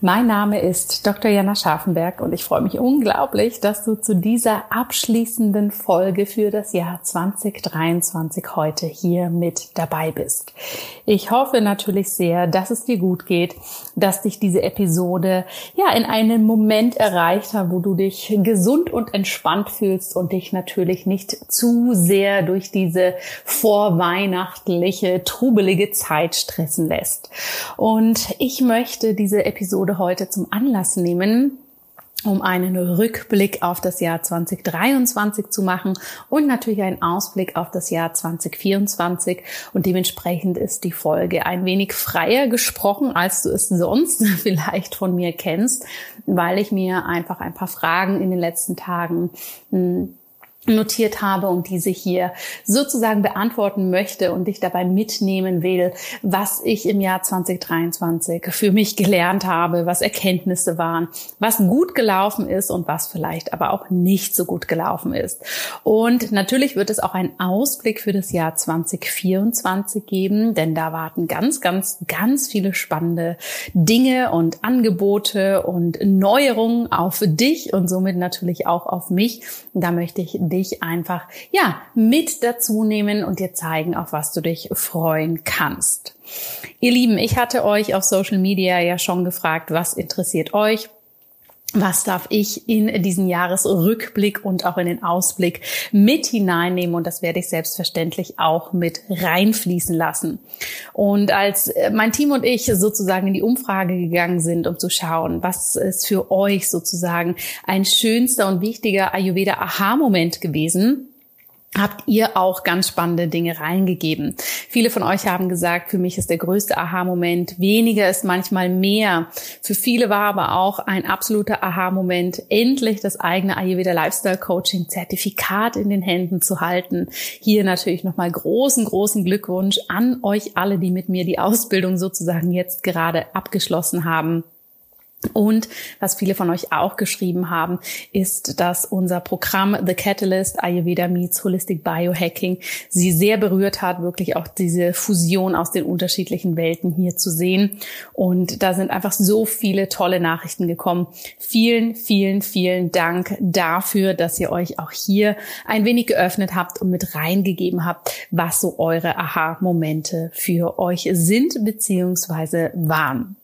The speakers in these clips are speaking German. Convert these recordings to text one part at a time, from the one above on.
Mein Name ist Dr. Jana Scharfenberg und ich freue mich unglaublich, dass du zu dieser abschließenden Folge für das Jahr 2023 heute hier mit dabei bist. Ich hoffe natürlich sehr, dass es dir gut geht, dass dich diese Episode ja in einen Moment erreicht hat, wo du dich gesund und entspannt fühlst und dich natürlich nicht zu sehr durch diese vorweihnachtliche, trubelige Zeit stressen lässt. Und ich möchte diese Episode Episode heute zum Anlass nehmen, um einen Rückblick auf das Jahr 2023 zu machen und natürlich einen Ausblick auf das Jahr 2024. Und dementsprechend ist die Folge ein wenig freier gesprochen, als du es sonst vielleicht von mir kennst, weil ich mir einfach ein paar Fragen in den letzten Tagen hm, notiert habe und diese hier sozusagen beantworten möchte und dich dabei mitnehmen will, was ich im Jahr 2023 für mich gelernt habe, was Erkenntnisse waren, was gut gelaufen ist und was vielleicht aber auch nicht so gut gelaufen ist. Und natürlich wird es auch einen Ausblick für das Jahr 2024 geben, denn da warten ganz, ganz, ganz viele spannende Dinge und Angebote und Neuerungen auf dich und somit natürlich auch auf mich. Da möchte ich dich einfach, ja, mit dazu nehmen und dir zeigen, auf was du dich freuen kannst. Ihr Lieben, ich hatte euch auf Social Media ja schon gefragt, was interessiert euch? Was darf ich in diesen Jahresrückblick und auch in den Ausblick mit hineinnehmen und das werde ich selbstverständlich auch mit reinfließen lassen. Und als äh, mein Team und ich sozusagen in die Umfrage gegangen sind, um zu schauen, was ist für euch sozusagen ein schönster und wichtiger Ayurveda-Aha-Moment gewesen, habt ihr auch ganz spannende Dinge reingegeben. Viele von euch haben gesagt, für mich ist der größte Aha-Moment, weniger ist manchmal mehr. Für viele war aber auch ein absoluter Aha-Moment, endlich das eigene Ayurveda Lifestyle Coaching Zertifikat in den Händen zu halten. Hier natürlich nochmal großen, großen Glückwunsch an euch alle, die mit mir die Ausbildung sozusagen jetzt gerade abgeschlossen haben. Und was viele von euch auch geschrieben haben, ist, dass unser Programm The Catalyst Ayurveda Meets Holistic Biohacking sie sehr berührt hat, wirklich auch diese Fusion aus den unterschiedlichen Welten hier zu sehen. Und da sind einfach so viele tolle Nachrichten gekommen. Vielen, vielen, vielen Dank dafür, dass ihr euch auch hier ein wenig geöffnet habt und mit reingegeben habt, was so eure Aha-Momente für euch sind bzw. waren.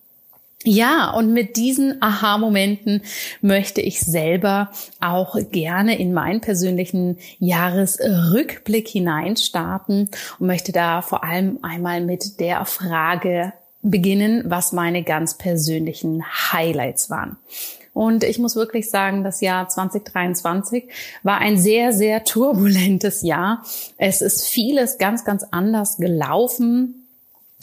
Ja, und mit diesen Aha-Momenten möchte ich selber auch gerne in meinen persönlichen Jahresrückblick hineinstarten und möchte da vor allem einmal mit der Frage beginnen, was meine ganz persönlichen Highlights waren. Und ich muss wirklich sagen, das Jahr 2023 war ein sehr, sehr turbulentes Jahr. Es ist vieles ganz, ganz anders gelaufen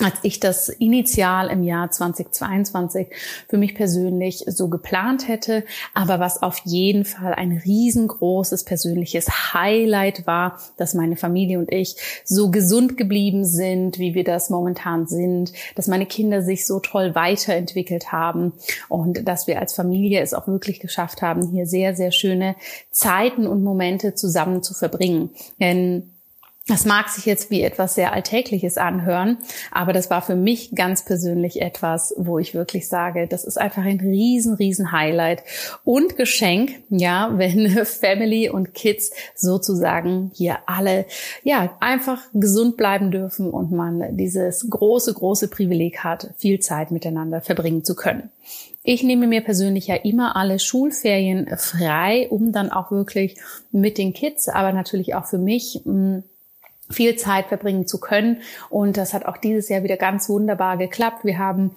als ich das initial im Jahr 2022 für mich persönlich so geplant hätte, aber was auf jeden Fall ein riesengroßes persönliches Highlight war, dass meine Familie und ich so gesund geblieben sind, wie wir das momentan sind, dass meine Kinder sich so toll weiterentwickelt haben und dass wir als Familie es auch wirklich geschafft haben, hier sehr, sehr schöne Zeiten und Momente zusammen zu verbringen. Denn das mag sich jetzt wie etwas sehr Alltägliches anhören, aber das war für mich ganz persönlich etwas, wo ich wirklich sage, das ist einfach ein riesen, riesen Highlight und Geschenk, ja, wenn Family und Kids sozusagen hier alle, ja, einfach gesund bleiben dürfen und man dieses große, große Privileg hat, viel Zeit miteinander verbringen zu können. Ich nehme mir persönlich ja immer alle Schulferien frei, um dann auch wirklich mit den Kids, aber natürlich auch für mich, viel Zeit verbringen zu können. Und das hat auch dieses Jahr wieder ganz wunderbar geklappt. Wir haben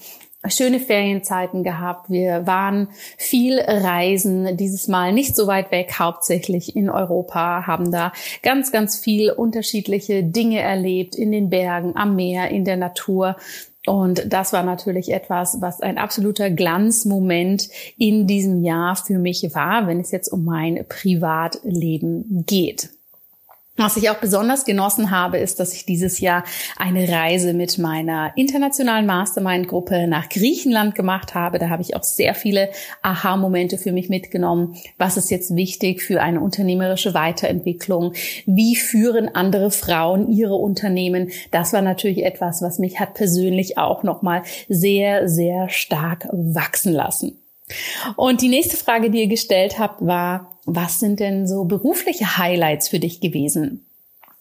schöne Ferienzeiten gehabt. Wir waren viel reisen, dieses Mal nicht so weit weg, hauptsächlich in Europa, haben da ganz, ganz viel unterschiedliche Dinge erlebt, in den Bergen, am Meer, in der Natur. Und das war natürlich etwas, was ein absoluter Glanzmoment in diesem Jahr für mich war, wenn es jetzt um mein Privatleben geht. Was ich auch besonders genossen habe, ist, dass ich dieses Jahr eine Reise mit meiner internationalen Mastermind-Gruppe nach Griechenland gemacht habe. Da habe ich auch sehr viele Aha-Momente für mich mitgenommen. Was ist jetzt wichtig für eine unternehmerische Weiterentwicklung? Wie führen andere Frauen ihre Unternehmen? Das war natürlich etwas, was mich hat persönlich auch nochmal sehr, sehr stark wachsen lassen. Und die nächste Frage, die ihr gestellt habt, war, was sind denn so berufliche Highlights für dich gewesen?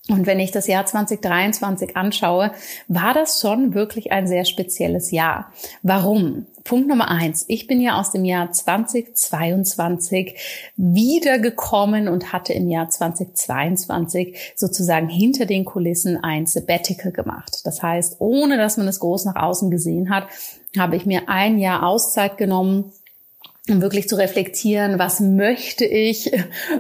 Und wenn ich das Jahr 2023 anschaue, war das schon wirklich ein sehr spezielles Jahr. Warum? Punkt Nummer eins. Ich bin ja aus dem Jahr 2022 wiedergekommen und hatte im Jahr 2022 sozusagen hinter den Kulissen ein Sabbatical gemacht. Das heißt, ohne dass man es groß nach außen gesehen hat, habe ich mir ein Jahr Auszeit genommen um wirklich zu reflektieren, was möchte ich,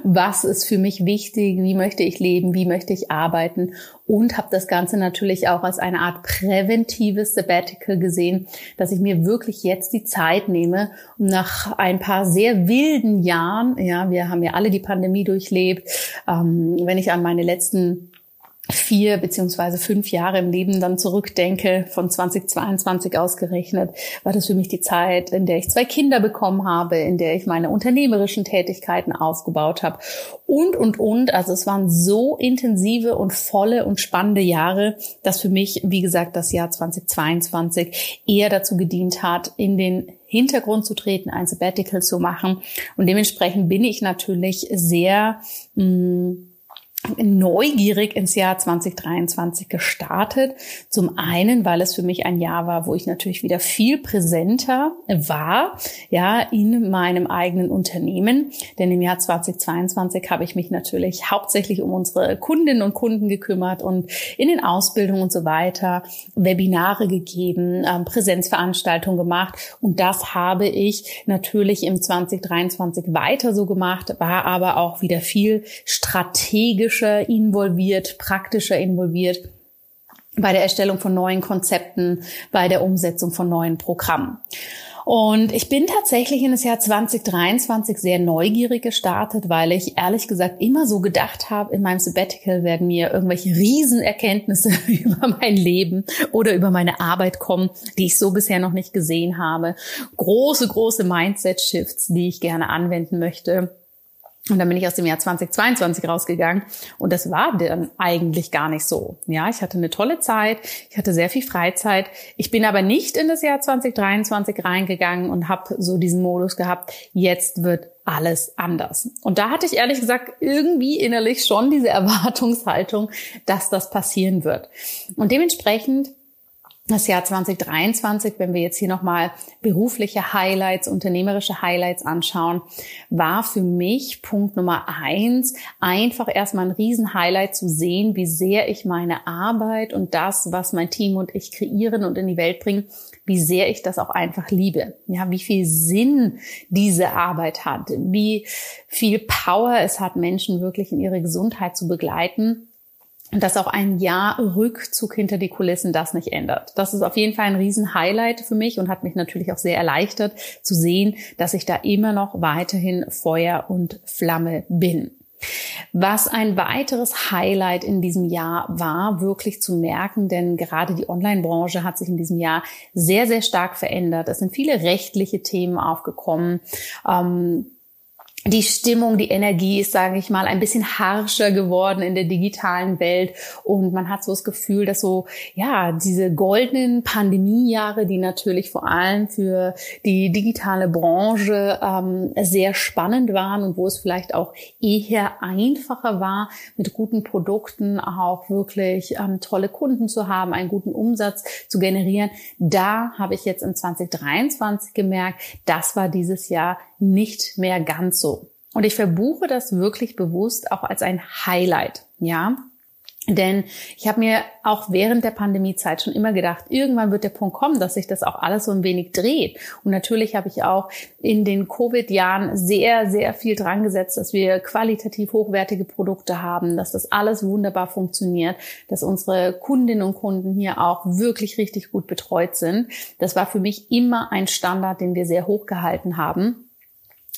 was ist für mich wichtig, wie möchte ich leben, wie möchte ich arbeiten und habe das Ganze natürlich auch als eine Art präventives Sabbatical gesehen, dass ich mir wirklich jetzt die Zeit nehme, um nach ein paar sehr wilden Jahren, ja, wir haben ja alle die Pandemie durchlebt, ähm, wenn ich an meine letzten vier beziehungsweise fünf Jahre im Leben dann zurückdenke, von 2022 ausgerechnet, war das für mich die Zeit, in der ich zwei Kinder bekommen habe, in der ich meine unternehmerischen Tätigkeiten aufgebaut habe und, und, und. Also es waren so intensive und volle und spannende Jahre, dass für mich, wie gesagt, das Jahr 2022 eher dazu gedient hat, in den Hintergrund zu treten, ein Sabbatical zu machen. Und dementsprechend bin ich natürlich sehr, mh, mm, neugierig ins Jahr 2023 gestartet. Zum einen, weil es für mich ein Jahr war, wo ich natürlich wieder viel präsenter war, ja, in meinem eigenen Unternehmen. Denn im Jahr 2022 habe ich mich natürlich hauptsächlich um unsere Kundinnen und Kunden gekümmert und in den Ausbildungen und so weiter Webinare gegeben, ähm, Präsenzveranstaltungen gemacht. Und das habe ich natürlich im 2023 weiter so gemacht, war aber auch wieder viel strategisch strategischer involviert, praktischer involviert bei der Erstellung von neuen Konzepten, bei der Umsetzung von neuen Programmen. Und ich bin tatsächlich in das Jahr 2023 sehr neugierig gestartet, weil ich ehrlich gesagt immer so gedacht habe, in meinem Sabbatical werden mir irgendwelche Riesenerkenntnisse über mein Leben oder über meine Arbeit kommen, die ich so bisher noch nicht gesehen habe. Große, große Mindset-Shifts, die ich gerne anwenden möchte. Und dann bin ich aus dem Jahr 2022 rausgegangen und das war dann eigentlich gar nicht so. Ja, ich hatte eine tolle Zeit, ich hatte sehr viel Freizeit. Ich bin aber nicht in das Jahr 2023 reingegangen und habe so diesen Modus gehabt, jetzt wird alles anders. Und da hatte ich ehrlich gesagt irgendwie innerlich schon diese Erwartungshaltung, dass das passieren wird. Und dementsprechend das Jahr 2023, wenn wir jetzt hier nochmal berufliche Highlights, unternehmerische Highlights anschauen, war für mich Punkt Nummer eins, einfach erstmal ein Riesen-Highlight zu sehen, wie sehr ich meine Arbeit und das, was mein Team und ich kreieren und in die Welt bringen, wie sehr ich das auch einfach liebe. Ja, wie viel Sinn diese Arbeit hat, wie viel Power es hat, Menschen wirklich in ihre Gesundheit zu begleiten dass auch ein Jahr Rückzug hinter die Kulissen das nicht ändert. Das ist auf jeden Fall ein Riesen-Highlight für mich und hat mich natürlich auch sehr erleichtert zu sehen, dass ich da immer noch weiterhin Feuer und Flamme bin. Was ein weiteres Highlight in diesem Jahr war, wirklich zu merken, denn gerade die Online-Branche hat sich in diesem Jahr sehr, sehr stark verändert. Es sind viele rechtliche Themen aufgekommen. Ähm, die Stimmung, die Energie ist, sage ich mal, ein bisschen harscher geworden in der digitalen Welt und man hat so das Gefühl, dass so ja diese goldenen Pandemiejahre, die natürlich vor allem für die digitale Branche ähm, sehr spannend waren und wo es vielleicht auch eher einfacher war, mit guten Produkten auch wirklich ähm, tolle Kunden zu haben, einen guten Umsatz zu generieren. Da habe ich jetzt in 2023 gemerkt, das war dieses Jahr nicht mehr ganz so. Und ich verbuche das wirklich bewusst auch als ein Highlight, ja. Denn ich habe mir auch während der Pandemiezeit schon immer gedacht, irgendwann wird der Punkt kommen, dass sich das auch alles so ein wenig dreht. Und natürlich habe ich auch in den Covid-Jahren sehr, sehr viel dran gesetzt, dass wir qualitativ hochwertige Produkte haben, dass das alles wunderbar funktioniert, dass unsere Kundinnen und Kunden hier auch wirklich richtig gut betreut sind. Das war für mich immer ein Standard, den wir sehr hoch gehalten haben.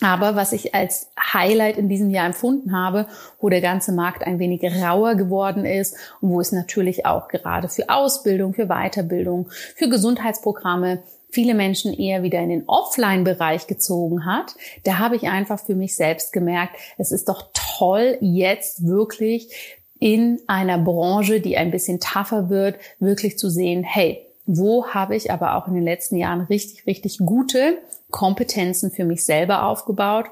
Aber was ich als Highlight in diesem Jahr empfunden habe, wo der ganze Markt ein wenig rauer geworden ist und wo es natürlich auch gerade für Ausbildung, für Weiterbildung, für Gesundheitsprogramme viele Menschen eher wieder in den Offline-Bereich gezogen hat, da habe ich einfach für mich selbst gemerkt, es ist doch toll, jetzt wirklich in einer Branche, die ein bisschen tougher wird, wirklich zu sehen, hey, wo habe ich aber auch in den letzten Jahren richtig, richtig gute Kompetenzen für mich selber aufgebaut?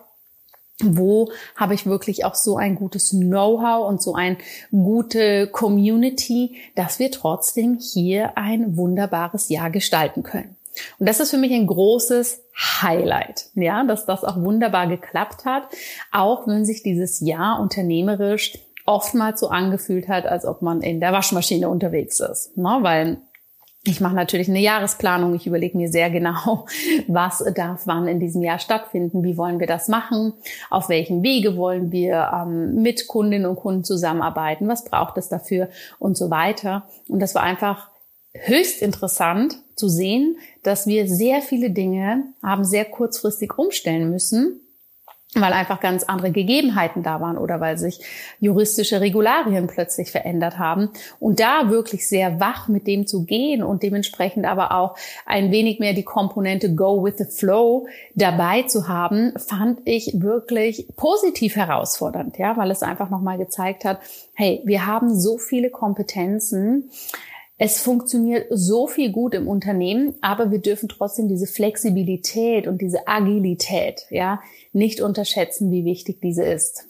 Wo habe ich wirklich auch so ein gutes Know-how und so eine gute Community, dass wir trotzdem hier ein wunderbares Jahr gestalten können? Und das ist für mich ein großes Highlight, ja, dass das auch wunderbar geklappt hat, auch wenn sich dieses Jahr unternehmerisch oftmals so angefühlt hat, als ob man in der Waschmaschine unterwegs ist, ne? weil ich mache natürlich eine Jahresplanung. Ich überlege mir sehr genau, was darf wann in diesem Jahr stattfinden, wie wollen wir das machen, auf welchen Wege wollen wir ähm, mit Kundinnen und Kunden zusammenarbeiten, was braucht es dafür und so weiter. Und das war einfach höchst interessant zu sehen, dass wir sehr viele Dinge haben sehr kurzfristig umstellen müssen, weil einfach ganz andere Gegebenheiten da waren oder weil sich juristische Regularien plötzlich verändert haben. Und da wirklich sehr wach mit dem zu gehen und dementsprechend aber auch ein wenig mehr die Komponente Go with the Flow dabei zu haben, fand ich wirklich positiv herausfordernd, ja, weil es einfach nochmal gezeigt hat, hey, wir haben so viele Kompetenzen, es funktioniert so viel gut im Unternehmen, aber wir dürfen trotzdem diese Flexibilität und diese Agilität, ja, nicht unterschätzen, wie wichtig diese ist.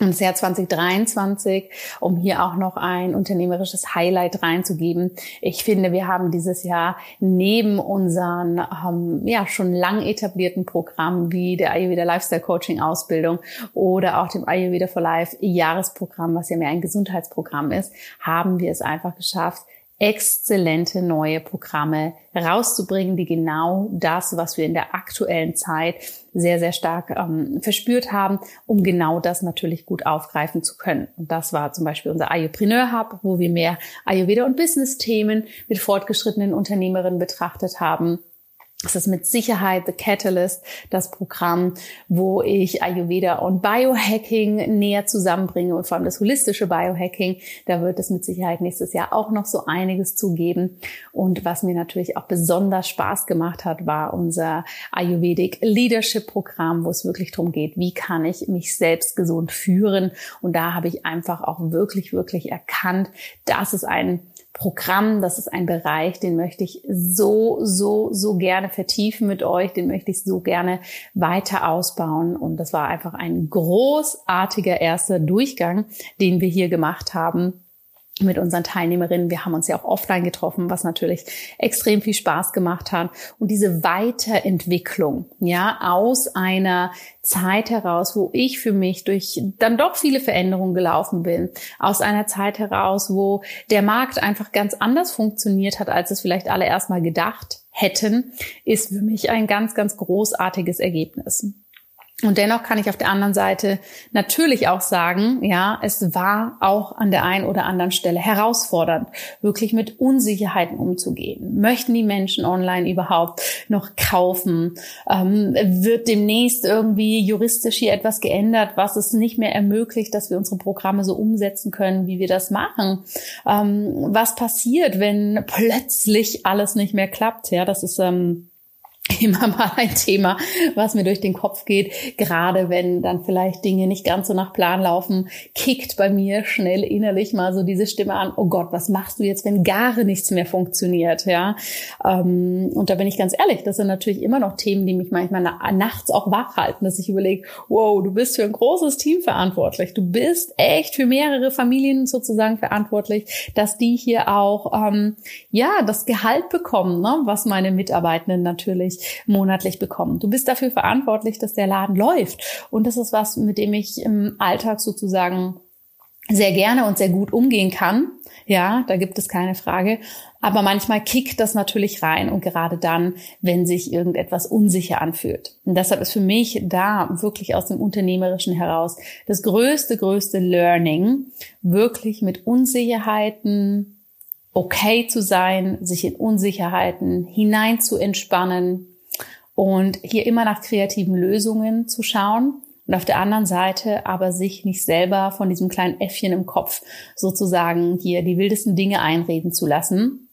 Und das Jahr 2023, um hier auch noch ein unternehmerisches Highlight reinzugeben. Ich finde, wir haben dieses Jahr neben unseren ähm, ja schon lang etablierten Programmen wie der Ayurveda Lifestyle Coaching Ausbildung oder auch dem Ayurveda for Life Jahresprogramm, was ja mehr ein Gesundheitsprogramm ist, haben wir es einfach geschafft, exzellente neue Programme rauszubringen, die genau das, was wir in der aktuellen Zeit sehr, sehr stark ähm, verspürt haben, um genau das natürlich gut aufgreifen zu können. Und das war zum Beispiel unser Ayurpreneur Hub, wo wir mehr Ayurveda und Business-Themen mit fortgeschrittenen Unternehmerinnen betrachtet haben es ist mit Sicherheit The Catalyst, das Programm, wo ich Ayurveda und Biohacking näher zusammenbringe und vor allem das holistische Biohacking. Da wird es mit Sicherheit nächstes Jahr auch noch so einiges zugeben. Und was mir natürlich auch besonders Spaß gemacht hat, war unser Ayurvedic Leadership Programm, wo es wirklich darum geht, wie kann ich mich selbst gesund führen. Und da habe ich einfach auch wirklich, wirklich erkannt, dass es ein Programm, das ist ein Bereich, den möchte ich so, so, so gerne vertiefen mit euch, den möchte ich so gerne weiter ausbauen. Und das war einfach ein großartiger erster Durchgang, den wir hier gemacht haben mit unseren Teilnehmerinnen. Wir haben uns ja auch offline getroffen, was natürlich extrem viel Spaß gemacht hat. Und diese Weiterentwicklung, ja, aus einer Zeit heraus, wo ich für mich durch dann doch viele Veränderungen gelaufen bin, aus einer Zeit heraus, wo der Markt einfach ganz anders funktioniert hat, als es vielleicht alle erstmal gedacht hätten, ist für mich ein ganz, ganz großartiges Ergebnis. Und dennoch kann ich auf der anderen Seite natürlich auch sagen, ja, es war auch an der einen oder anderen Stelle herausfordernd, wirklich mit Unsicherheiten umzugehen. Möchten die Menschen online überhaupt noch kaufen? Ähm, wird demnächst irgendwie juristisch hier etwas geändert, was es nicht mehr ermöglicht, dass wir unsere Programme so umsetzen können, wie wir das machen? Ähm, was passiert, wenn plötzlich alles nicht mehr klappt? Ja, das ist ähm, immer mal ein Thema, was mir durch den Kopf geht. Gerade wenn dann vielleicht Dinge nicht ganz so nach Plan laufen, kickt bei mir schnell innerlich mal so diese Stimme an, oh Gott, was machst du jetzt, wenn gar nichts mehr funktioniert, ja? Ähm, und da bin ich ganz ehrlich, das sind natürlich immer noch Themen, die mich manchmal nachts auch wach halten, dass ich überlege, wow, du bist für ein großes Team verantwortlich. Du bist echt für mehrere Familien sozusagen verantwortlich, dass die hier auch, ähm, ja, das Gehalt bekommen, ne? was meine Mitarbeitenden natürlich monatlich, monatlich bekommen. Du bist dafür verantwortlich, dass der Laden läuft. Und das ist was, mit dem ich im Alltag sozusagen sehr gerne und sehr gut umgehen kann. Ja, da gibt es keine Frage. Aber manchmal kickt das natürlich rein und gerade dann, wenn sich irgendetwas unsicher anfühlt. Und deshalb ist für mich da wirklich aus dem Unternehmerischen heraus das größte, größte Learning, wirklich mit Unsicherheiten okay zu sein, sich in Unsicherheiten hinein zu entspannen und hier immer nach kreativen Lösungen zu schauen und auf der anderen Seite aber sich nicht selber von diesem kleinen Äffchen im Kopf sozusagen hier die wildesten Dinge einreden zu lassen,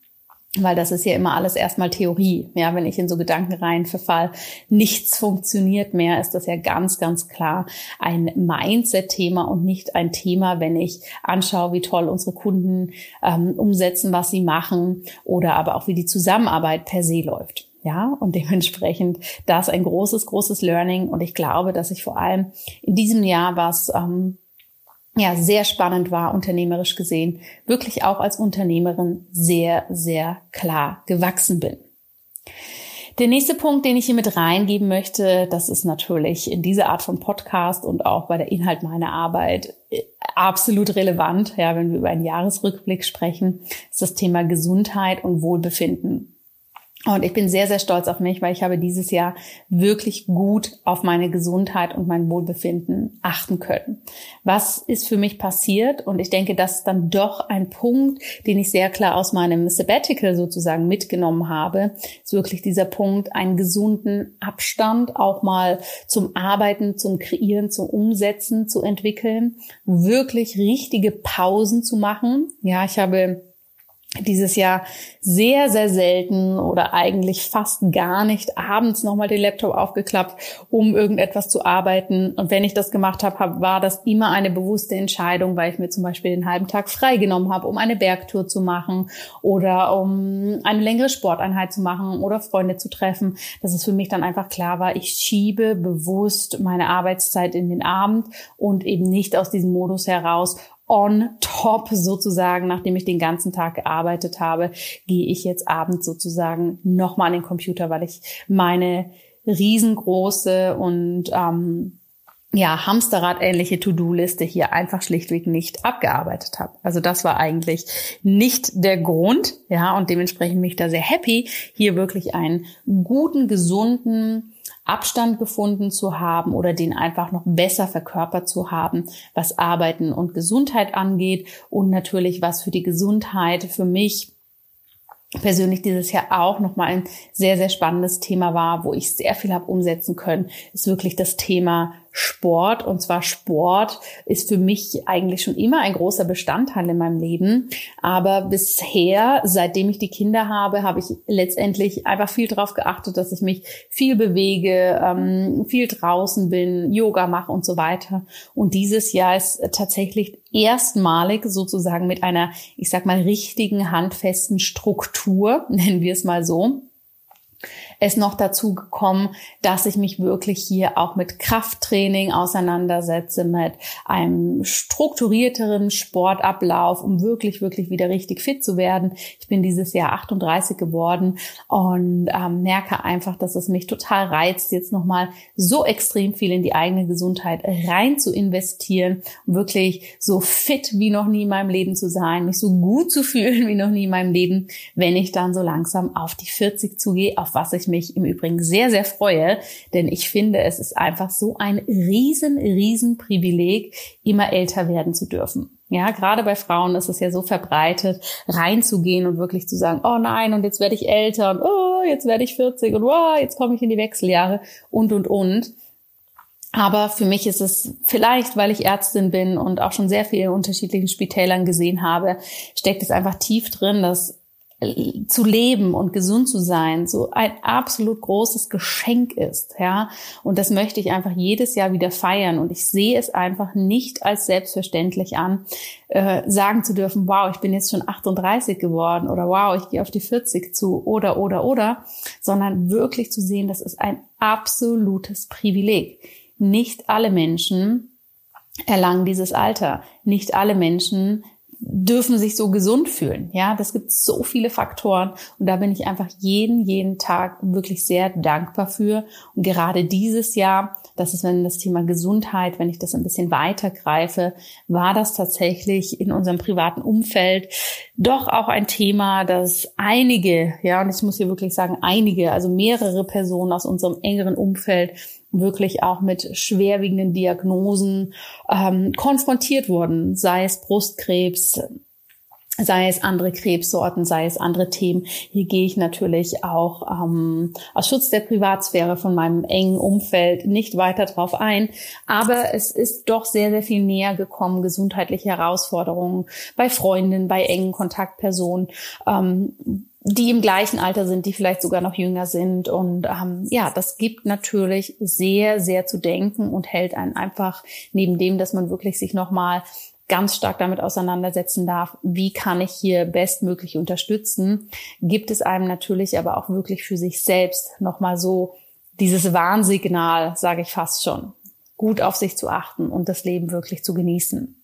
weil das ist ja immer alles erstmal Theorie. Ja, wenn ich in so Gedankenreihen verfall, nichts funktioniert mehr, ist das ja ganz, ganz klar ein Mindset-Thema und nicht ein Thema, wenn ich anschaue, wie toll unsere Kunden ähm, umsetzen, was sie machen oder aber auch wie die Zusammenarbeit per se läuft. Ja, und dementsprechend das ein großes, großes Learning. Und ich glaube, dass ich vor allem in diesem Jahr was ähm, ja sehr spannend war, unternehmerisch gesehen, wirklich auch als Unternehmerin sehr, sehr klar gewachsen bin. Der nächste Punkt, den ich hier mit reingeben möchte, das ist natürlich in dieser Art von Podcast und auch bei der Inhalt meiner Arbeit äh, absolut relevant. Ja, wenn wir über einen Jahresrückblick sprechen, ist das Thema Gesundheit und Wohlbefinden. Und ich bin sehr, sehr stolz auf mich, weil ich habe dieses Jahr wirklich gut auf meine Gesundheit und mein Wohlbefinden achten können. Was ist für mich passiert? Und ich denke, das ist dann doch ein Punkt, den ich sehr klar aus meinem Sabbatical sozusagen mitgenommen habe, ist wirklich dieser Punkt, einen gesunden Abstand auch mal zum Arbeiten, zum Kreieren, zum Umsetzen zu entwickeln, wirklich richtige Pausen zu machen. Ja, ich habe dieses Jahr sehr, sehr selten oder eigentlich fast gar nicht abends nochmal den Laptop aufgeklappt, um irgendetwas zu arbeiten. Und wenn ich das gemacht habe, war das immer eine bewusste Entscheidung, weil ich mir zum Beispiel den halben Tag freigenommen habe, um eine Bergtour zu machen oder um eine längere Sporteinheit zu machen oder Freunde zu treffen. Dass es für mich dann einfach klar war, ich schiebe bewusst meine Arbeitszeit in den Abend und eben nicht aus diesem Modus heraus, on top sozusagen, nachdem ich den ganzen Tag gearbeitet habe, gehe ich jetzt abends sozusagen nochmal an den Computer, weil ich meine riesengroße und ähm, ja, Hamsterrad-ähnliche To-Do-Liste hier einfach schlichtweg nicht abgearbeitet habe. Also das war eigentlich nicht der Grund, ja, und dementsprechend bin ich da sehr happy, hier wirklich einen guten, gesunden Abstand gefunden zu haben oder den einfach noch besser verkörpert zu haben, was Arbeiten und Gesundheit angeht und natürlich was für die Gesundheit für mich persönlich dieses Jahr auch nochmal ein sehr, sehr spannendes Thema war, wo ich sehr viel habe umsetzen können, ist wirklich das Thema Sport. Und zwar Sport ist für mich eigentlich schon immer ein großer Bestandteil in meinem Leben. Aber bisher, seitdem ich die Kinder habe, habe ich letztendlich einfach viel darauf geachtet, dass ich mich viel bewege, ähm, viel draußen bin, Yoga mache und so weiter. Und dieses Jahr ist tatsächlich erstmalig sozusagen mit einer, ich sag mal, richtigen, handfesten Struktur, nennen wir es mal so, ist noch dazu gekommen, dass ich mich wirklich hier auch mit Krafttraining auseinandersetze, mit einem strukturierteren Sportablauf, um wirklich, wirklich wieder richtig fit zu werden. Ich bin dieses Jahr 38 geworden und ähm, merke einfach, dass es mich total reizt, jetzt nochmal so extrem viel in die eigene Gesundheit rein zu investieren, um wirklich so fit wie noch nie in meinem Leben zu sein, mich so gut zu fühlen wie noch nie in meinem Leben, wenn ich dann so langsam auf die 40 zugehe, auf was ich mich im Übrigen sehr, sehr freue, denn ich finde, es ist einfach so ein riesen, riesen Privileg, immer älter werden zu dürfen. Ja, gerade bei Frauen ist es ja so verbreitet, reinzugehen und wirklich zu sagen, oh nein, und jetzt werde ich älter und oh, jetzt werde ich 40 und oh, jetzt komme ich in die Wechseljahre und, und, und. Aber für mich ist es vielleicht, weil ich Ärztin bin und auch schon sehr viele unterschiedlichen Spitälern gesehen habe, steckt es einfach tief drin, dass zu leben und gesund zu sein so ein absolut großes Geschenk ist, ja. Und das möchte ich einfach jedes Jahr wieder feiern. Und ich sehe es einfach nicht als selbstverständlich an, äh, sagen zu dürfen, wow, ich bin jetzt schon 38 geworden oder wow, ich gehe auf die 40 zu oder, oder, oder, sondern wirklich zu sehen, das ist ein absolutes Privileg. Nicht alle Menschen erlangen dieses Alter. Nicht alle Menschen dürfen sich so gesund fühlen. Ja, das gibt so viele Faktoren und da bin ich einfach jeden, jeden Tag wirklich sehr dankbar für. Und gerade dieses Jahr, das ist, wenn das Thema Gesundheit, wenn ich das ein bisschen weiter greife, war das tatsächlich in unserem privaten Umfeld doch auch ein Thema, das einige, ja, und ich muss hier wirklich sagen, einige, also mehrere Personen aus unserem engeren Umfeld wirklich auch mit schwerwiegenden Diagnosen ähm, konfrontiert wurden, sei es Brustkrebs, sei es andere Krebssorten, sei es andere Themen. Hier gehe ich natürlich auch ähm, aus Schutz der Privatsphäre von meinem engen Umfeld nicht weiter drauf ein. Aber es ist doch sehr, sehr viel näher gekommen, gesundheitliche Herausforderungen bei Freundinnen, bei engen Kontaktpersonen. Ähm, die im gleichen Alter sind, die vielleicht sogar noch jünger sind. Und ähm, ja, das gibt natürlich sehr, sehr zu denken und hält einen einfach neben dem, dass man wirklich sich nochmal ganz stark damit auseinandersetzen darf, wie kann ich hier bestmöglich unterstützen, gibt es einem natürlich aber auch wirklich für sich selbst nochmal so dieses Warnsignal, sage ich fast schon, gut auf sich zu achten und das Leben wirklich zu genießen.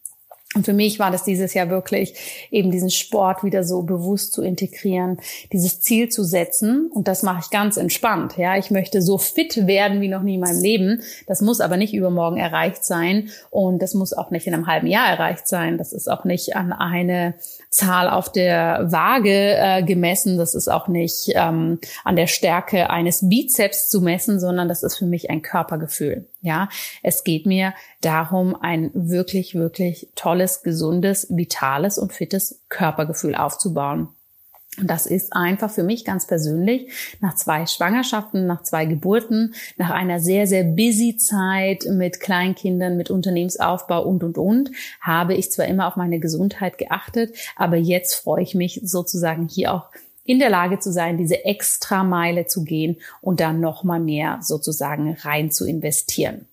Und für mich war das dieses Jahr wirklich eben diesen Sport wieder so bewusst zu integrieren, dieses Ziel zu setzen. Und das mache ich ganz entspannt. Ja, ich möchte so fit werden wie noch nie in meinem Leben. Das muss aber nicht übermorgen erreicht sein. Und das muss auch nicht in einem halben Jahr erreicht sein. Das ist auch nicht an eine Zahl auf der Waage äh, gemessen. Das ist auch nicht ähm, an der Stärke eines Bizeps zu messen, sondern das ist für mich ein Körpergefühl. Ja, es geht mir darum, ein wirklich, wirklich tolles, gesundes, vitales und fittes Körpergefühl aufzubauen. Und das ist einfach für mich ganz persönlich nach zwei Schwangerschaften, nach zwei Geburten, nach einer sehr, sehr busy Zeit mit Kleinkindern, mit Unternehmensaufbau und, und, und, habe ich zwar immer auf meine Gesundheit geachtet, aber jetzt freue ich mich sozusagen hier auch in der Lage zu sein, diese extra Meile zu gehen und dann nochmal mehr sozusagen rein zu investieren.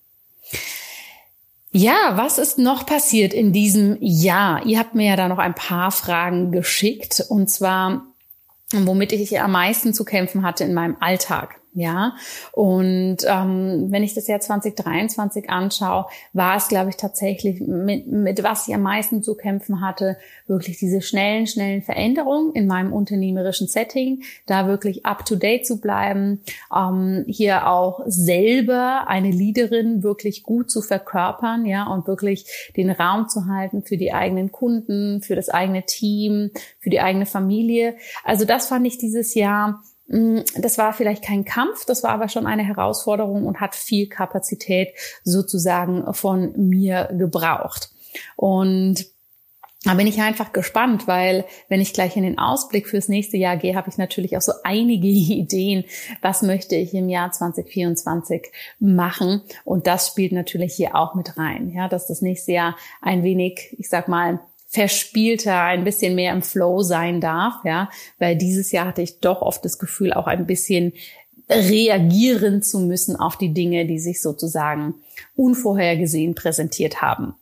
Ja, was ist noch passiert in diesem Jahr? Ihr habt mir ja da noch ein paar Fragen geschickt und zwar, womit ich am meisten zu kämpfen hatte in meinem Alltag. Ja, und ähm, wenn ich das Jahr 2023 anschaue, war es, glaube ich, tatsächlich mit, mit was ich am meisten zu kämpfen hatte, wirklich diese schnellen, schnellen Veränderungen in meinem unternehmerischen Setting, da wirklich up to date zu bleiben, ähm, hier auch selber eine Leaderin wirklich gut zu verkörpern, ja, und wirklich den Raum zu halten für die eigenen Kunden, für das eigene Team, für die eigene Familie. Also das fand ich dieses Jahr das war vielleicht kein Kampf, das war aber schon eine Herausforderung und hat viel Kapazität sozusagen von mir gebraucht. Und da bin ich einfach gespannt, weil wenn ich gleich in den Ausblick fürs nächste Jahr gehe, habe ich natürlich auch so einige Ideen, was möchte ich im Jahr 2024 machen. Und das spielt natürlich hier auch mit rein, ja, dass das nächste Jahr ein wenig, ich sag mal, verspielter, ein bisschen mehr im Flow sein darf, ja, weil dieses Jahr hatte ich doch oft das Gefühl, auch ein bisschen reagieren zu müssen auf die Dinge, die sich sozusagen unvorhergesehen präsentiert haben.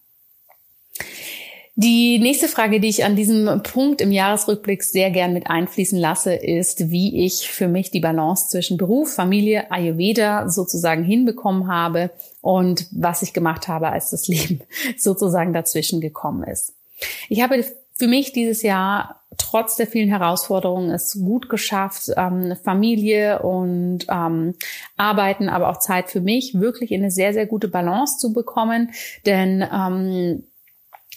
Die nächste Frage, die ich an diesem Punkt im Jahresrückblick sehr gern mit einfließen lasse, ist, wie ich für mich die Balance zwischen Beruf, Familie, Ayurveda sozusagen hinbekommen habe und was ich gemacht habe, als das Leben sozusagen dazwischen gekommen ist. Ich habe für mich dieses Jahr trotz der vielen Herausforderungen es gut geschafft, ähm, Familie und ähm, Arbeiten, aber auch Zeit für mich wirklich in eine sehr, sehr gute Balance zu bekommen. Denn ähm,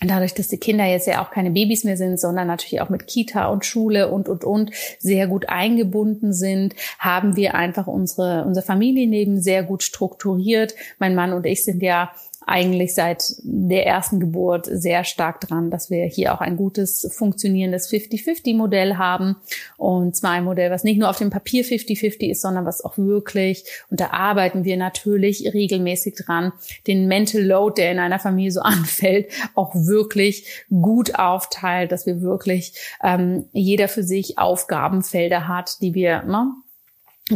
dadurch, dass die Kinder jetzt ja auch keine Babys mehr sind, sondern natürlich auch mit Kita und Schule und, und, und sehr gut eingebunden sind, haben wir einfach unsere, unser Familienleben sehr gut strukturiert. Mein Mann und ich sind ja eigentlich seit der ersten Geburt sehr stark dran, dass wir hier auch ein gutes funktionierendes 50-50-Modell haben. Und zwar ein Modell, was nicht nur auf dem Papier 50-50 ist, sondern was auch wirklich, und da arbeiten wir natürlich regelmäßig dran, den Mental Load, der in einer Familie so anfällt, auch wirklich gut aufteilt, dass wir wirklich ähm, jeder für sich Aufgabenfelder hat, die wir ne,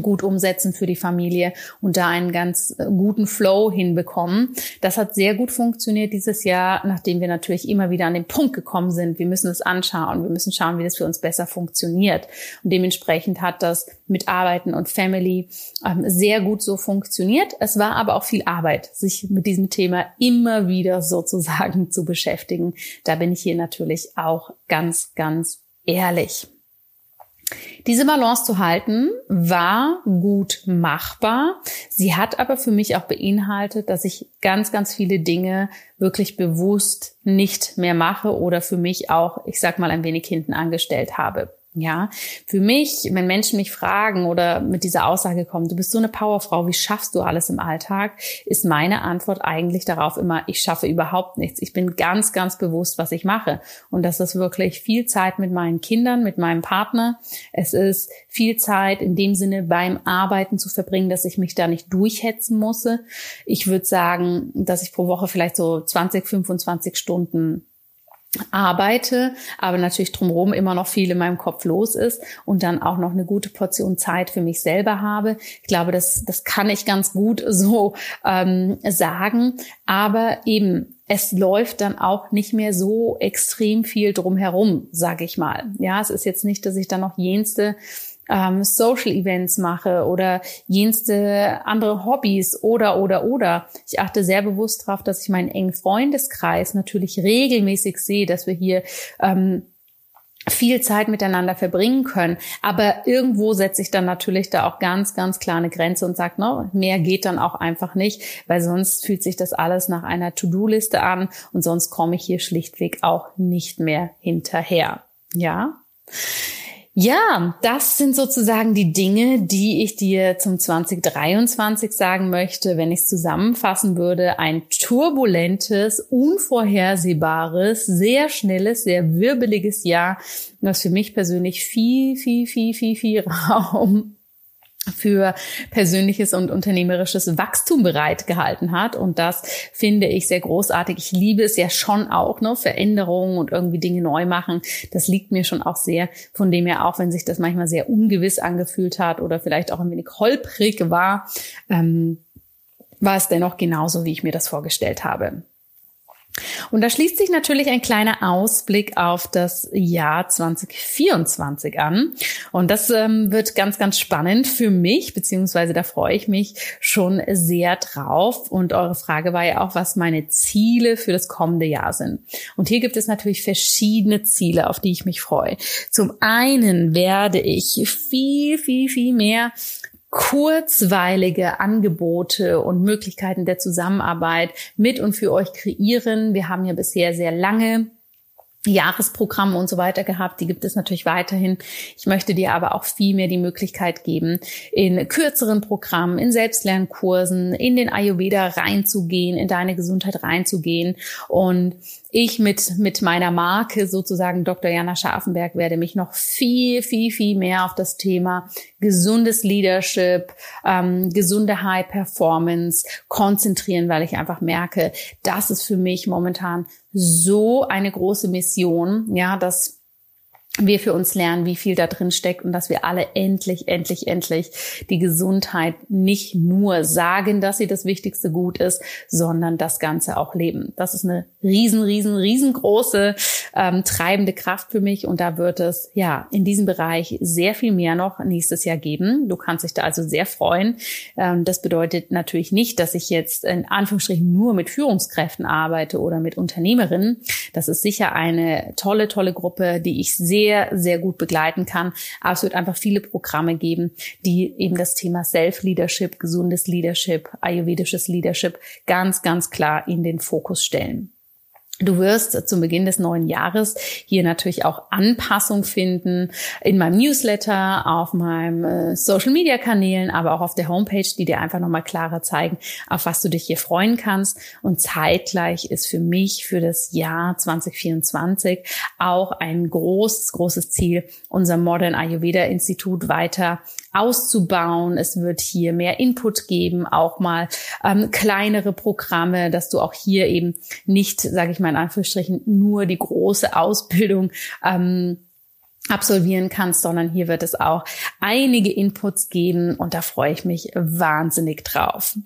gut umsetzen für die Familie und da einen ganz äh, guten Flow hinbekommen. Das hat sehr gut funktioniert dieses Jahr, nachdem wir natürlich immer wieder an den Punkt gekommen sind. Wir müssen es anschauen. Wir müssen schauen, wie das für uns besser funktioniert. Und dementsprechend hat das mit Arbeiten und Family ähm, sehr gut so funktioniert. Es war aber auch viel Arbeit, sich mit diesem Thema immer wieder sozusagen zu beschäftigen. Da bin ich hier natürlich auch ganz, ganz ehrlich. Diese Balance zu halten war gut machbar. Sie hat aber für mich auch beinhaltet, dass ich ganz, ganz viele Dinge wirklich bewusst nicht mehr mache oder für mich auch, ich sag mal, ein wenig hinten angestellt habe. Ja, für mich, wenn Menschen mich fragen oder mit dieser Aussage kommen, du bist so eine Powerfrau, wie schaffst du alles im Alltag, ist meine Antwort eigentlich darauf immer, ich schaffe überhaupt nichts. Ich bin ganz, ganz bewusst, was ich mache. Und das ist wirklich viel Zeit mit meinen Kindern, mit meinem Partner. Es ist viel Zeit in dem Sinne beim Arbeiten zu verbringen, dass ich mich da nicht durchhetzen muss. Ich würde sagen, dass ich pro Woche vielleicht so 20, 25 Stunden arbeite, aber natürlich drumherum immer noch viel in meinem Kopf los ist und dann auch noch eine gute Portion Zeit für mich selber habe. Ich glaube, das, das kann ich ganz gut so ähm, sagen. Aber eben, es läuft dann auch nicht mehr so extrem viel drumherum, sage ich mal. Ja, es ist jetzt nicht, dass ich dann noch jenste ähm, Social Events mache oder jenste andere Hobbys oder, oder, oder. Ich achte sehr bewusst darauf, dass ich meinen engen Freundeskreis natürlich regelmäßig sehe, dass wir hier ähm, viel Zeit miteinander verbringen können. Aber irgendwo setze ich dann natürlich da auch ganz, ganz klar eine Grenze und sage, no, mehr geht dann auch einfach nicht, weil sonst fühlt sich das alles nach einer To-Do-Liste an und sonst komme ich hier schlichtweg auch nicht mehr hinterher. Ja. Ja, das sind sozusagen die Dinge, die ich dir zum 2023 sagen möchte, wenn ich es zusammenfassen würde. Ein turbulentes, unvorhersehbares, sehr schnelles, sehr wirbeliges Jahr, was für mich persönlich viel, viel, viel, viel, viel Raum für persönliches und unternehmerisches Wachstum bereitgehalten hat. Und das finde ich sehr großartig. Ich liebe es ja schon auch, ne? Veränderungen und irgendwie Dinge neu machen. Das liegt mir schon auch sehr. Von dem her auch, wenn sich das manchmal sehr ungewiss angefühlt hat oder vielleicht auch ein wenig holprig war, ähm, war es dennoch genauso, wie ich mir das vorgestellt habe. Und da schließt sich natürlich ein kleiner Ausblick auf das Jahr 2024 an. Und das ähm, wird ganz, ganz spannend für mich, beziehungsweise da freue ich mich schon sehr drauf. Und eure Frage war ja auch, was meine Ziele für das kommende Jahr sind. Und hier gibt es natürlich verschiedene Ziele, auf die ich mich freue. Zum einen werde ich viel, viel, viel mehr kurzweilige Angebote und Möglichkeiten der Zusammenarbeit mit und für euch kreieren. Wir haben ja bisher sehr lange Jahresprogramme und so weiter gehabt. Die gibt es natürlich weiterhin. Ich möchte dir aber auch viel mehr die Möglichkeit geben, in kürzeren Programmen, in Selbstlernkursen, in den Ayurveda reinzugehen, in deine Gesundheit reinzugehen und ich mit, mit meiner Marke sozusagen Dr. Jana Scharfenberg werde mich noch viel, viel, viel mehr auf das Thema gesundes Leadership, ähm, gesunde High Performance konzentrieren, weil ich einfach merke, das ist für mich momentan so eine große Mission, ja, dass wir für uns lernen, wie viel da drin steckt und dass wir alle endlich, endlich, endlich die Gesundheit nicht nur sagen, dass sie das wichtigste Gut ist, sondern das Ganze auch leben. Das ist eine riesen, riesen, riesengroße ähm, treibende Kraft für mich und da wird es ja in diesem Bereich sehr viel mehr noch nächstes Jahr geben. Du kannst dich da also sehr freuen. Ähm, das bedeutet natürlich nicht, dass ich jetzt in Anführungsstrichen nur mit Führungskräften arbeite oder mit Unternehmerinnen. Das ist sicher eine tolle, tolle Gruppe, die ich sehr sehr, gut begleiten kann. Aber es wird einfach viele Programme geben, die eben das Thema Self-Leadership, gesundes Leadership, ayurvedisches Leadership ganz, ganz klar in den Fokus stellen. Du wirst zum Beginn des neuen Jahres hier natürlich auch Anpassung finden in meinem Newsletter, auf meinem äh, Social Media Kanälen, aber auch auf der Homepage, die dir einfach nochmal klarer zeigen, auf was du dich hier freuen kannst. Und zeitgleich ist für mich für das Jahr 2024 auch ein großes, großes Ziel, unser Modern Ayurveda Institut weiter auszubauen. Es wird hier mehr Input geben, auch mal ähm, kleinere Programme, dass du auch hier eben nicht, sage ich mal in Anführungsstrichen, nur die große Ausbildung ähm, absolvieren kannst, sondern hier wird es auch einige Inputs geben und da freue ich mich wahnsinnig drauf.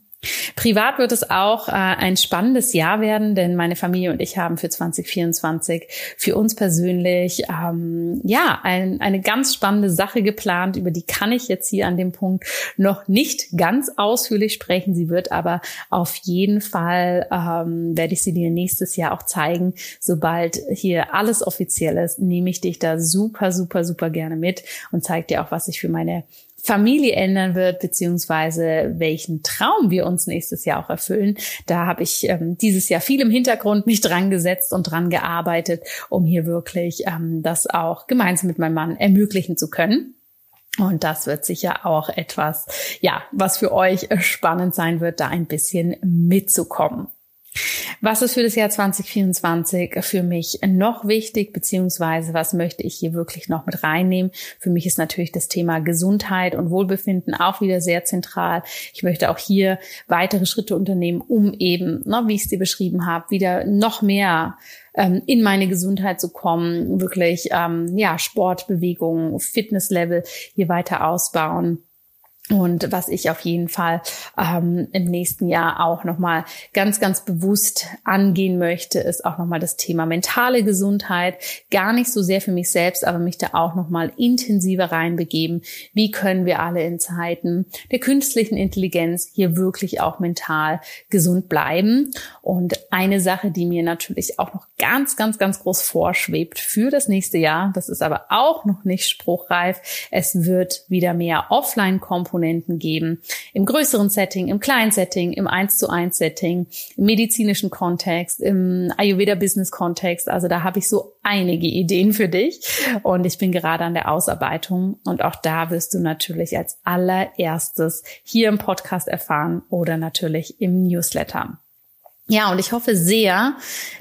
Privat wird es auch äh, ein spannendes Jahr werden, denn meine Familie und ich haben für 2024 für uns persönlich ähm, ja ein, eine ganz spannende Sache geplant, über die kann ich jetzt hier an dem Punkt noch nicht ganz ausführlich sprechen. Sie wird aber auf jeden Fall ähm, werde ich sie dir nächstes Jahr auch zeigen. Sobald hier alles offiziell ist, nehme ich dich da super, super, super gerne mit und zeige dir auch, was ich für meine Familie ändern wird, beziehungsweise welchen Traum wir uns nächstes Jahr auch erfüllen. Da habe ich ähm, dieses Jahr viel im Hintergrund mich dran gesetzt und dran gearbeitet, um hier wirklich ähm, das auch gemeinsam mit meinem Mann ermöglichen zu können. Und das wird sicher auch etwas, ja, was für euch spannend sein wird, da ein bisschen mitzukommen. Was ist für das Jahr 2024 für mich noch wichtig, beziehungsweise was möchte ich hier wirklich noch mit reinnehmen? Für mich ist natürlich das Thema Gesundheit und Wohlbefinden auch wieder sehr zentral. Ich möchte auch hier weitere Schritte unternehmen, um eben, ne, wie ich es dir beschrieben habe, wieder noch mehr ähm, in meine Gesundheit zu kommen, wirklich ähm, ja Sport, Bewegung, Fitnesslevel hier weiter ausbauen und was ich auf jeden Fall ähm, im nächsten Jahr auch nochmal ganz, ganz bewusst angehen möchte, ist auch nochmal das Thema mentale Gesundheit. Gar nicht so sehr für mich selbst, aber mich da auch nochmal intensiver reinbegeben. Wie können wir alle in Zeiten der künstlichen Intelligenz hier wirklich auch mental gesund bleiben? Und eine Sache, die mir natürlich auch noch ganz, ganz, ganz groß vorschwebt für das nächste Jahr, das ist aber auch noch nicht spruchreif. Es wird wieder mehr Offline-Komponenten Komponenten geben. Im größeren Setting, im kleinen Setting, im 1 zu 1 Setting, im medizinischen Kontext, im Ayurveda Business Kontext. Also da habe ich so einige Ideen für dich und ich bin gerade an der Ausarbeitung und auch da wirst du natürlich als allererstes hier im Podcast erfahren oder natürlich im Newsletter. Ja, und ich hoffe sehr,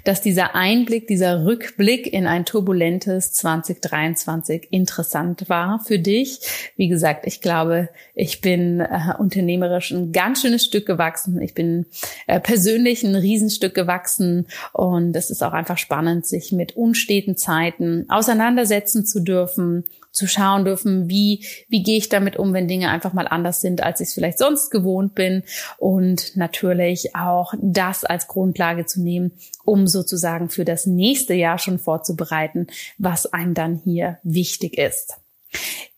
dass dieser Einblick, dieser Rückblick in ein turbulentes 2023 interessant war für dich. Wie gesagt, ich glaube, ich bin äh, unternehmerisch ein ganz schönes Stück gewachsen. Ich bin äh, persönlich ein Riesenstück gewachsen und es ist auch einfach spannend, sich mit unsteten Zeiten auseinandersetzen zu dürfen zu schauen dürfen, wie, wie gehe ich damit um, wenn Dinge einfach mal anders sind, als ich es vielleicht sonst gewohnt bin. Und natürlich auch das als Grundlage zu nehmen, um sozusagen für das nächste Jahr schon vorzubereiten, was einem dann hier wichtig ist.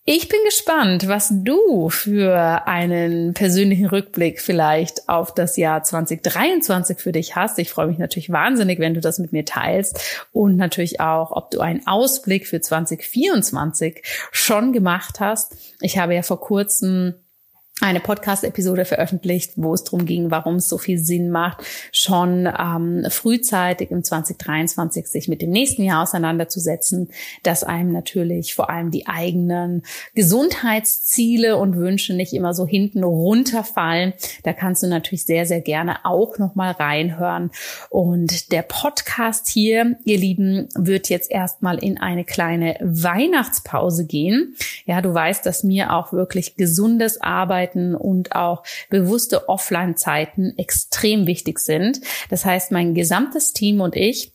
Ich bin gespannt, was du für einen persönlichen Rückblick vielleicht auf das Jahr 2023 für dich hast. Ich freue mich natürlich wahnsinnig, wenn du das mit mir teilst und natürlich auch, ob du einen Ausblick für 2024 schon gemacht hast. Ich habe ja vor kurzem eine Podcast-Episode veröffentlicht, wo es darum ging, warum es so viel Sinn macht, schon ähm, frühzeitig im 2023 sich mit dem nächsten Jahr auseinanderzusetzen, dass einem natürlich vor allem die eigenen Gesundheitsziele und Wünsche nicht immer so hinten runterfallen. Da kannst du natürlich sehr, sehr gerne auch nochmal reinhören. Und der Podcast hier, ihr Lieben, wird jetzt erstmal in eine kleine Weihnachtspause gehen. Ja, du weißt, dass mir auch wirklich gesundes Arbeiten Arbeiten und auch bewusste Offline-Zeiten extrem wichtig sind. Das heißt, mein gesamtes Team und ich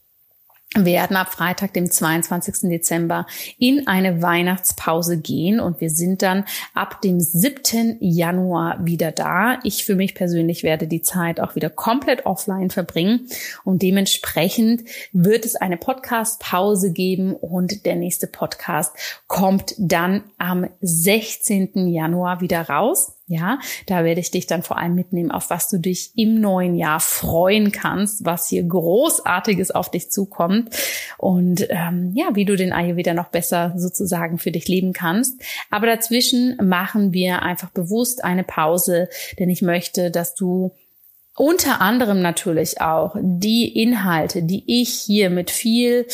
werden ab Freitag, dem 22. Dezember, in eine Weihnachtspause gehen und wir sind dann ab dem 7. Januar wieder da. Ich für mich persönlich werde die Zeit auch wieder komplett offline verbringen und dementsprechend wird es eine Podcast-Pause geben und der nächste Podcast kommt dann am 16. Januar wieder raus. Ja, da werde ich dich dann vor allem mitnehmen, auf was du dich im neuen Jahr freuen kannst, was hier großartiges auf dich zukommt und ähm, ja, wie du den Ayurveda noch besser sozusagen für dich leben kannst. Aber dazwischen machen wir einfach bewusst eine Pause, denn ich möchte, dass du unter anderem natürlich auch die Inhalte, die ich hier mit viel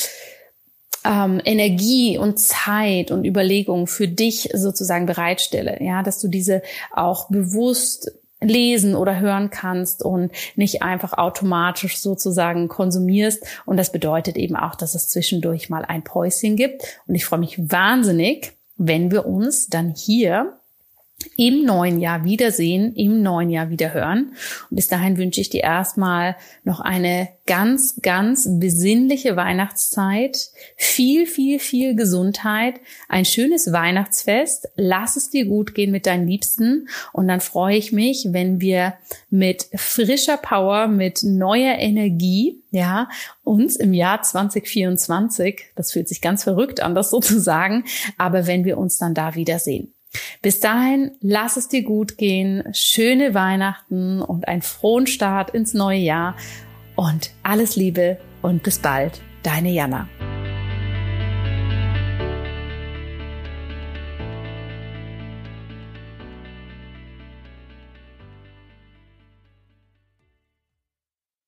ähm, Energie und Zeit und Überlegungen für dich sozusagen bereitstelle, ja, dass du diese auch bewusst lesen oder hören kannst und nicht einfach automatisch sozusagen konsumierst. Und das bedeutet eben auch, dass es zwischendurch mal ein Päuschen gibt. Und ich freue mich wahnsinnig, wenn wir uns dann hier im neuen Jahr wiedersehen, im neuen Jahr wieder hören. Und bis dahin wünsche ich dir erstmal noch eine ganz, ganz besinnliche Weihnachtszeit, viel, viel, viel Gesundheit, ein schönes Weihnachtsfest. Lass es dir gut gehen mit deinen Liebsten. Und dann freue ich mich, wenn wir mit frischer Power, mit neuer Energie, ja, uns im Jahr 2024, das fühlt sich ganz verrückt an, das sozusagen, aber wenn wir uns dann da wiedersehen. Bis dahin, lass es dir gut gehen, schöne Weihnachten und einen frohen Start ins neue Jahr und alles Liebe und bis bald, deine Jana.